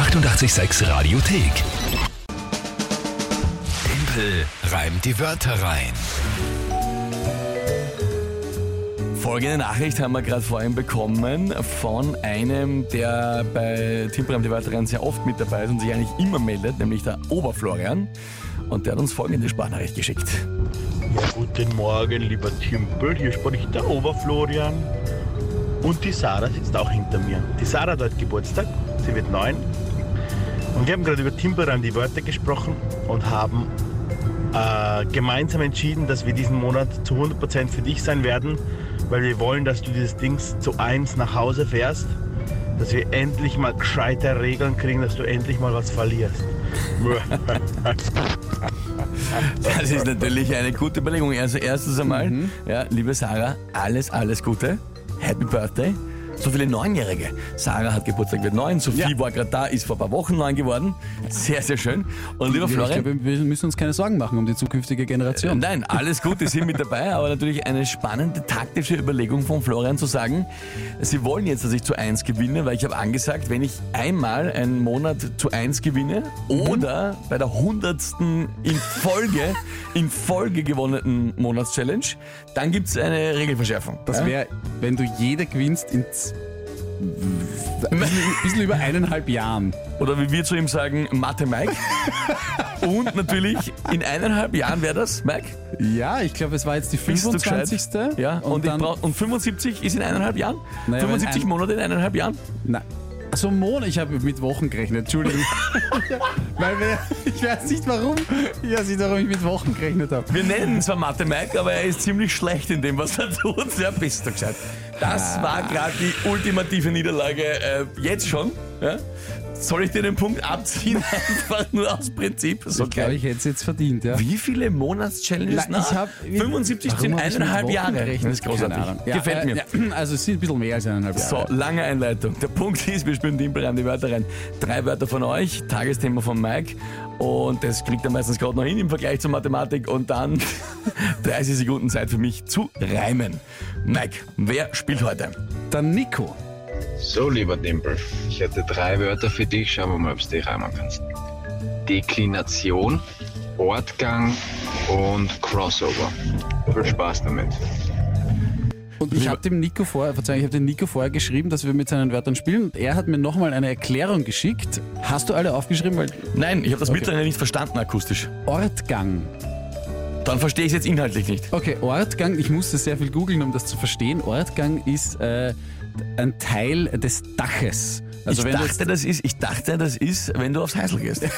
886 Radiothek. Tempel reimt die Wörter rein. Folgende Nachricht haben wir gerade vorhin bekommen von einem, der bei Timbrem die Wörter rein sehr oft mit dabei ist und sich eigentlich immer meldet, nämlich der Oberflorian. Und der hat uns folgende Sprachnachricht geschickt. Ja, guten Morgen, lieber Timpel. Hier spricht der Oberflorian. Und die Sarah sitzt auch hinter mir. Die Sarah hat heute Geburtstag. Sie wird neun. Und wir haben gerade über Timpelreim die Wörter gesprochen und haben äh, gemeinsam entschieden, dass wir diesen Monat zu 100% für dich sein werden, weil wir wollen, dass du dieses Dings zu eins nach Hause fährst, dass wir endlich mal gescheite Regeln kriegen, dass du endlich mal was verlierst. Das ist natürlich eine gute Überlegung. Also erstens einmal, ja, liebe Sarah, alles, alles Gute. Happy Birthday. So viele Neunjährige. Sarah hat Geburtstag, wird neun. Sophie Ja. war gerade da, ist vor ein paar Wochen neun geworden. Sehr, sehr schön. Und lieber Ich Florian, glaube, wir müssen uns keine Sorgen machen um die zukünftige Generation. Nein, alles gut, die sind mit dabei, aber natürlich eine spannende taktische Überlegung von Florian zu sagen, sie wollen jetzt, dass ich zu 1 gewinne, weil ich habe angesagt, wenn ich einmal einen Monat zu 1 gewinne oder bei der hundertsten in Folge, in Folge gewonnenen Monatschallenge, dann gibt es eine Regelverschärfung. Das wäre, wenn du jede gewinnst in ein bisschen, über eineinhalb Jahren. Oder wie wir zu ihm sagen, Mathe Mike. Und natürlich in eineinhalb Jahren wäre das, Mike. Ja, ich glaube, es war jetzt die Bist du gescheit? 25. Ja, und, und dann, und 75 ist in eineinhalb Jahren? Naja, wenn 75 ein- Monate in eineinhalb Jahren? Nein. Also Mon, ich habe mit Wochen gerechnet, Entschuldigung. Weil wir, ich weiß nicht warum, ich weiß nicht, warum ich mit Wochen gerechnet habe. Wir nennen zwar Mathe Mike, aber er ist ziemlich schlecht in dem, was er tut. Ja, bist du gescheit. Das war gerade die ultimative Niederlage äh, jetzt schon. Ja? Soll ich dir den Punkt abziehen? Einfach nur aus Prinzip. So Ich glaube, ich hätte es jetzt verdient, ja. Wie viele Monatschallenges? Na, ich hab- 75 Warum sind eineinhalb Jahre. gerechnet? Das ist großartig. Keine Ahnung. Ja, Gefällt äh, mir. Ja, also es sind ein bisschen mehr als eineinhalb Jahre. So, lange Einleitung. Der Punkt ist, wir spielen Dimpel rein, die Wörter rein. Drei Wörter von euch, Tagesthema von Mike. Und das kriegt er meistens gerade noch hin im Vergleich zur Mathematik. Und dann 30 Sekunden Zeit für mich zu reimen. Mike, wer spielt heute? Dann Nico. So, lieber Dimpel, ich hätte drei Wörter für dich. Schauen wir mal, ob du die reimen kannst. Deklination, Ortgang und Crossover. Viel Spaß damit. Und ich habe dem Nico vorher, Verzeihung, ich habe dem Nico vorher geschrieben, dass wir mit seinen Wörtern spielen und er hat mir nochmal eine Erklärung geschickt. Hast du alle aufgeschrieben? Weil Nein, ich habe das mittlerweile nicht verstanden akustisch. Ortgang. Dann verstehe ich es jetzt inhaltlich nicht. Okay, Ortgang, ich musste sehr viel googeln, um das zu verstehen. Ortgang ist äh, ein Teil des Daches. Also ich, dachte, das ist, ich dachte, das ist, wenn du aufs Heisel gehst.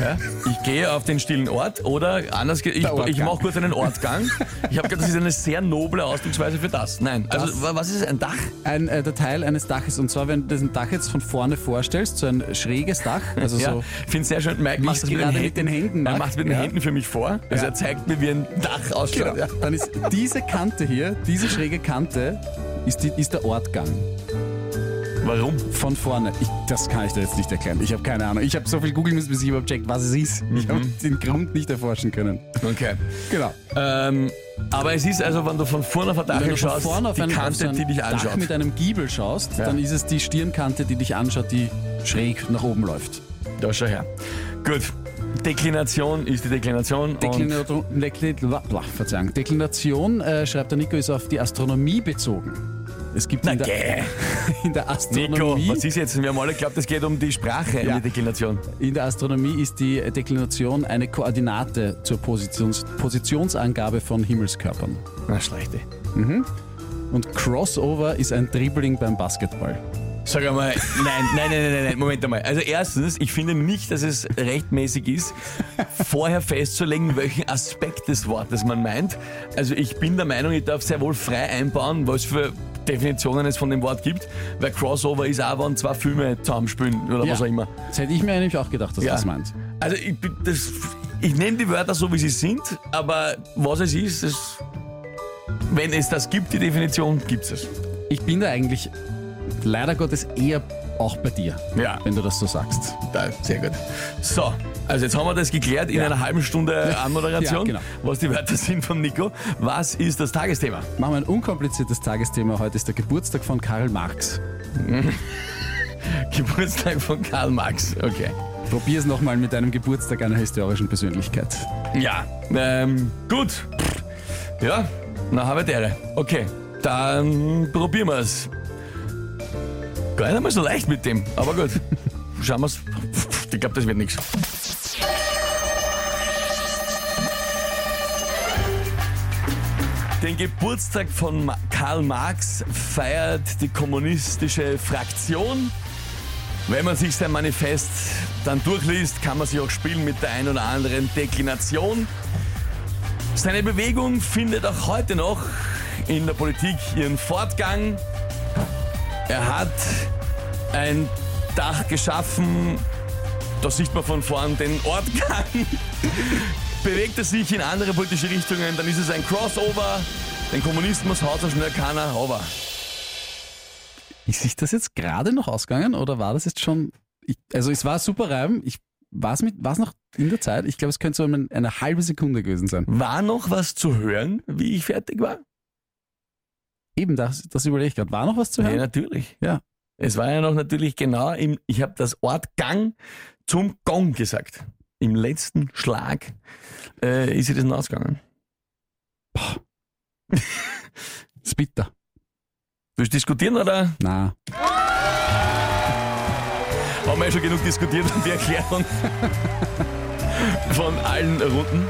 Ja? Ich gehe auf den stillen Ort oder anders, ich, ich mache kurz einen Ortgang. Ich habe gedacht, das ist eine sehr noble Ausdrucksweise für das. Nein, also Das- wa- was ist es, ein Dach? ein, äh, der Teil eines Daches und zwar, wenn du das Dach jetzt von vorne vorstellst, so ein schräges Dach, also Ja, so ich finde es sehr schön. Mike macht ich's das gerade mit den Händen Er mache. macht es mit den Ja. Händen für mich vor. Also Ja. er zeigt mir, wie ein Dach ausschaut. Genau. Dann ist diese Kante hier, diese schräge Kante, ist, die, ist der Ortgang. Warum? Von vorne. Ich, das kann ich dir jetzt nicht erklären. Ich habe keine Ahnung. Ich habe so viel googeln müssen, bis ich überhaupt checkt, was es ist. Ich habe den Grund nicht erforschen können. Okay. Genau. Ähm, aber es ist also, wenn du von vorne auf ein Dach Wenn du von schaust, vorne auf die einen, Kante, die dich Dach anschaut. mit einem Giebel schaust, Ja. dann ist es die Stirnkante, die dich anschaut, die schräg nach oben läuft. Da schau her. Gut. Deklination ist die Deklination. Deklination, Verzeihung. Deklination, äh, schreibt der Nico, ist auf die Astronomie bezogen. Es gibt in, der, in der Nico, Astronomie was ist jetzt? Wir haben alle geglaubt, es geht um die Sprache in Ja. der Deklination. In der Astronomie ist die Deklination eine Koordinate zur Positions Positionsangabe von Himmelskörpern. Na, schlechte. Und Crossover ist ein Dribbling beim Basketball. Sag einmal, nein, nein, nein, nein, nein, Moment einmal. Also erstens, ich finde nicht, dass es rechtmäßig ist, vorher festzulegen, welchen Aspekt des Wortes man meint. Also ich bin der Meinung, ich darf sehr wohl frei einbauen, was für Definitionen es von dem Wort gibt, weil Crossover ist auch, wenn zwei Filme zusammenspielen oder was auch immer. Das hätte ich mir eigentlich auch gedacht, dass Ja. du das meinst. Also ich, das, ich nehme die Wörter so, wie sie sind, aber was es ist, das, wenn es das gibt, die Definition, gibt es. Ich bin da eigentlich leider Gottes eher auch bei dir, Ja. wenn du das so sagst. Da, sehr gut. So, also jetzt haben wir das geklärt in Ja. einer halben Stunde Anmoderation, Ja, genau. was die Wörter sind von Nico. Was ist das Tagesthema? Machen wir ein unkompliziertes Tagesthema. Heute ist der Geburtstag von Karl Marx. Geburtstag von Karl Marx. Okay. Probier es nochmal mit einem Geburtstag einer historischen Persönlichkeit. Ja, ähm, gut. Ja, na, habe Ehre. Okay, dann probieren wir es. Gar nicht einmal so leicht mit dem, aber gut. Schauen wir es. Ich glaube, das wird nichts. Den Geburtstag von Karl Marx feiert die kommunistische Fraktion. Wenn man sich sein Manifest dann durchliest, kann man sich auch spielen mit der ein oder anderen Deklination. Seine Bewegung findet auch heute noch in der Politik ihren Fortgang. Er hat ein Dach geschaffen, da sieht man von vorn den Ortgang. Bewegt er sich in andere politische Richtungen, dann ist es ein Crossover. Den Kommunismus haut so schnell keiner over. Ist sich das jetzt gerade noch ausgegangen oder war das jetzt schon. Ich, also, es war super Reim. Ich, war es noch in der Zeit? Ich glaube, es könnte so eine, eine halbe Sekunde gewesen sein. War noch was zu hören, wie ich fertig war? Eben, das, das überlege ich gerade. War noch was zu Ja, hören? natürlich. Ja. Es war ja noch natürlich genau im, ich habe das Wort Gang zum Gong gesagt. Im letzten Schlag äh, ist sie das ausgegangen. Das ist bitter. Willst du diskutieren oder Na, haben wir ja schon genug diskutiert und die Erklärung von allen Runden?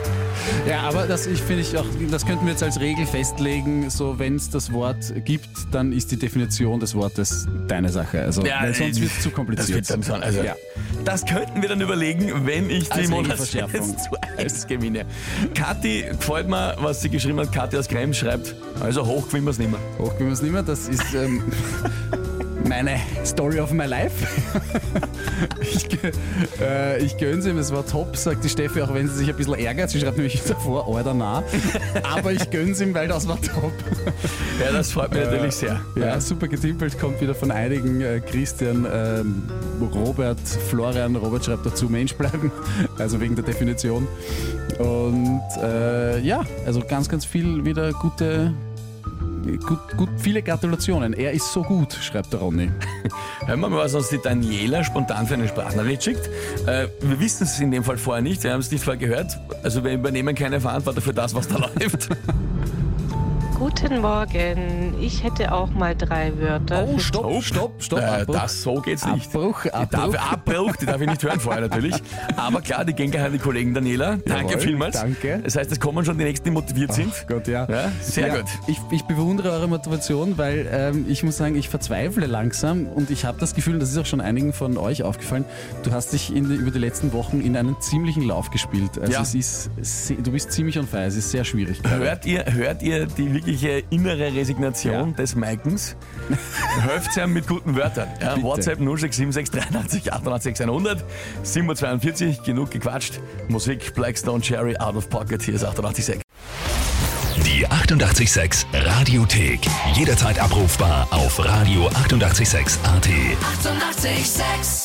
Ja, aber das ich finde ich auch, das könnten wir jetzt als Regel festlegen, so wenn es das Wort gibt, dann ist die Definition des Wortes deine Sache. Also Ja, weil sonst äh, wird es zu Das, kompliziert. wird dann also, Ja. das könnten wir dann überlegen, wenn ich die Als Regelverschärfung. zu eins gewinne. Kathi, gefällt mir, was sie geschrieben hat. Kathi aus Krems schreibt, also hoch gewinnen wir es nicht mehr. Hoch können wir es nicht mehr, das ist ähm, meine Story of my life. ich, äh, ich gönn's ihm, es war top, sagt die Steffi, auch wenn sie sich ein bisschen ärgert. Sie schreibt nämlich davor, Alter, nah. Aber ich gönn's ihm, weil das war top. Ja, das freut mich natürlich sehr. Ja, super getimpelt, kommt wieder von einigen. Äh, Christian, ähm, Robert, Florian, Robert schreibt dazu Mensch bleiben, also wegen der Definition. Und äh, ja, also ganz, ganz viel wieder gute, gut, gut, viele Gratulationen. Er ist so gut, schreibt der Ronny. Hören wir mal, was uns die Daniela spontan für eine Sprachnachricht schickt. Äh, wir wissen es in dem Fall vorher nicht, wir haben es nicht vorher gehört. Also wir übernehmen keine Verantwortung für das, was da läuft. Guten Morgen. Ich hätte auch mal drei Wörter. Oh, stopp, stopp, stopp. Äh, Abbruch. das, so geht's nicht. Abbruch, Die darf, Abbruch. Abbruch, die darf ich nicht hören vorher natürlich. Aber klar, die gehen gleich an die Kollegen Daniela. Danke Jawohl, vielmals. danke. Das heißt, es kommen schon die Nächsten, die motiviert sind. Gott, ja. Ja, sehr Ja, gut. Ich, ich bewundere eure Motivation, weil ähm, ich muss sagen, ich verzweifle langsam und ich habe das Gefühl, das ist auch schon einigen von euch aufgefallen, du hast dich in, über die letzten Wochen in einen ziemlichen Lauf gespielt. Also Ja. es ist, du bist ziemlich on fire, es ist sehr schwierig. Hört ihr, hört ihr die wirkliche innere Resignation Ja. des Maikens? Helft ihm mit guten Wörtern. Ja. WhatsApp 0676 88 100 742, genug gequatscht. Musik Blackstone Cherry Out of Pocket, hier ist 886. Die 886 Radiothek. Jederzeit abrufbar auf radio886.at. 886! 886